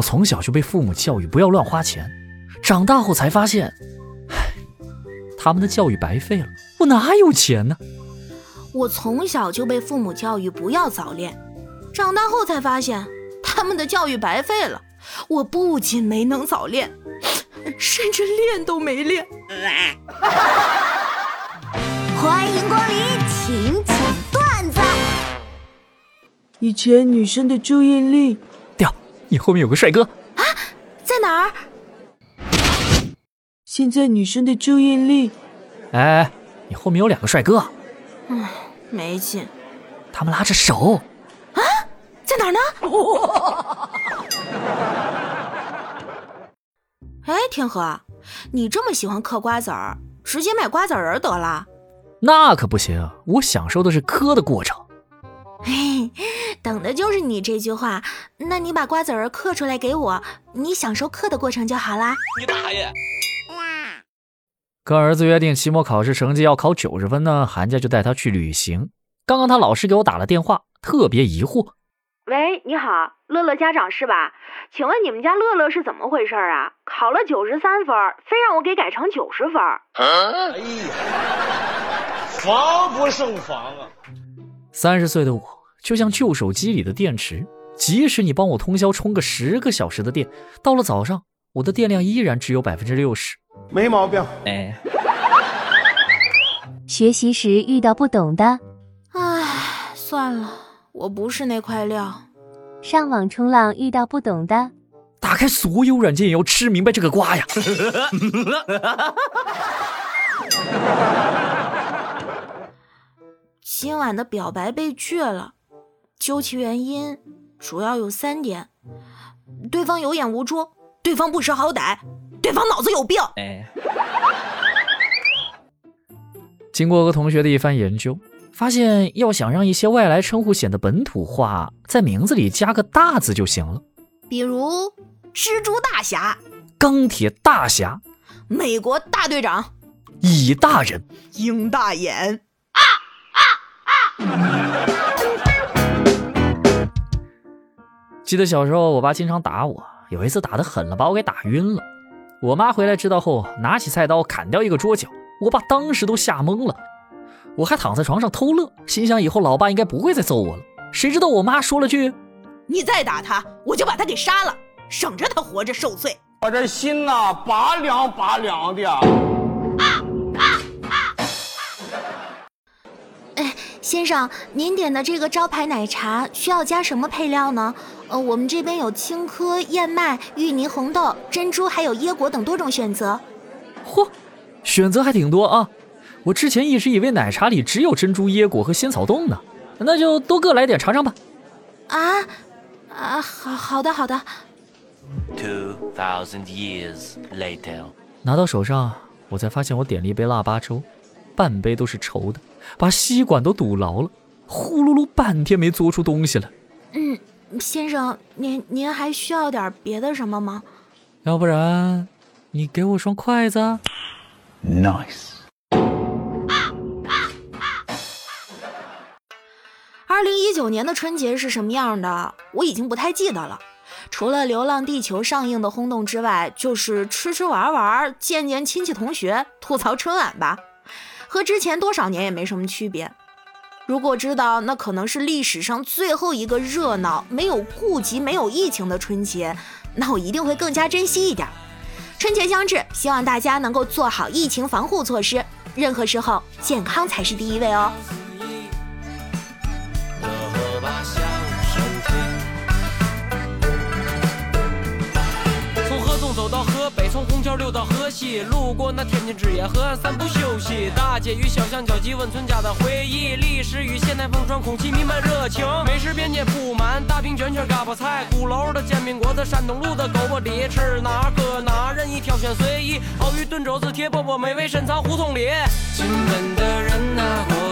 我从小就被父母教育不要乱花钱，长大后才发现，唉，他们的教育白费了，我哪有钱呢？我从小就被父母教育不要早恋，长大后才发现他们的教育白费了，我不仅没能早恋，甚至练都没练。欢迎光临请讲段子。以前女生的注意力，掉，你后面有个帅哥啊，在哪儿？现在女生的注意力，哎，你后面有两个帅哥，嗯没劲，他们拉着手啊，在哪儿呢？哎，天河，你这么喜欢嗑瓜子儿，直接买瓜子仁儿得了。那可不行，我享受的是嗑的过程。嘿，等的就是你这句话。那你把瓜子儿嗑出来给我，你享受嗑的过程就好啦。你大爷！跟儿子约定期末考试成绩要考九十分呢，寒假就带他去旅行。刚刚他老师给我打了电话，特别疑惑。喂，你好，乐乐家长是吧？请问你们家乐乐是怎么回事啊？考了九十三分，非让我给改成九十分。哎呀，防不胜防啊！三十岁的我就像旧手机里的电池，即使你帮我通宵充个十个小时的电，到了早上我的电量依然只有百分之六十。没毛病。哎，学习时遇到不懂的，唉，算了，我不是那块料。上网冲浪遇到不懂的，打开所有软件也要吃明白这个瓜呀！今晚的表白被拒了，究其原因，主要有三点：对方有眼无珠，对方不识好歹，对方脑子有病。哎，经过和同学的一番研究，发现要想让一些外来称呼显得本土化，在名字里加个“大”字就行了。比如蜘蛛大侠、钢铁大侠、美国大队长、乙大人，鹰大眼。记得小时候，我爸经常打我，有一次打得狠了，把我给打晕了。我妈回来知道后，拿起菜刀砍掉一个桌角，我爸当时都吓懵了。我还躺在床上偷乐，心想以后老爸应该不会再揍我了。谁知道我妈说了句你再打他，我就把他给杀了，省着他活着受罪。我这心呐，拔凉拔凉的。先生，您点的这个招牌奶茶需要加什么配料呢？呃，我们这边有青稞、燕麦、芋泥、红豆、珍珠，还有椰果等多种选择。嚯，选择还挺多啊！我之前一直以为奶茶里只有珍珠、椰果和仙草冻呢，那就多各来点尝尝吧。啊啊，好好的好的。Two thousand years later. 拿到手上，我才发现我点了一杯腊八粥，半杯都是稠的，把吸管都堵牢了，呼噜噜半天没嘬出东西来。嗯，先生，您您还需要点别的什么吗？要不然，你给我双筷子啊。Nice. 二零一九年的春节是什么样的？我已经不太记得了。除了《流浪地球》上映的轰动之外，就是吃吃玩玩、见见亲戚同学、吐槽春晚吧，和之前多少年也没什么区别。如果知道那可能是历史上最后一个热闹、没有顾及、没有疫情的春节，那我一定会更加珍惜一点。春节将至，希望大家能够做好疫情防护措施，任何时候健康才是第一位哦。桥溜到河西，路过那天津之夜河岸散步休息。大街与小巷交集，温存家的回忆，历史与现代风霜，空气弥漫热情。美食边界铺满大饼卷圈嘎巴菜，鼓楼的煎饼果子，山东路的狗不理，吃哪搁哪，任意挑选随意。熬鱼炖肘子，铁饽饽，美味深藏胡同里。金门的人呐、我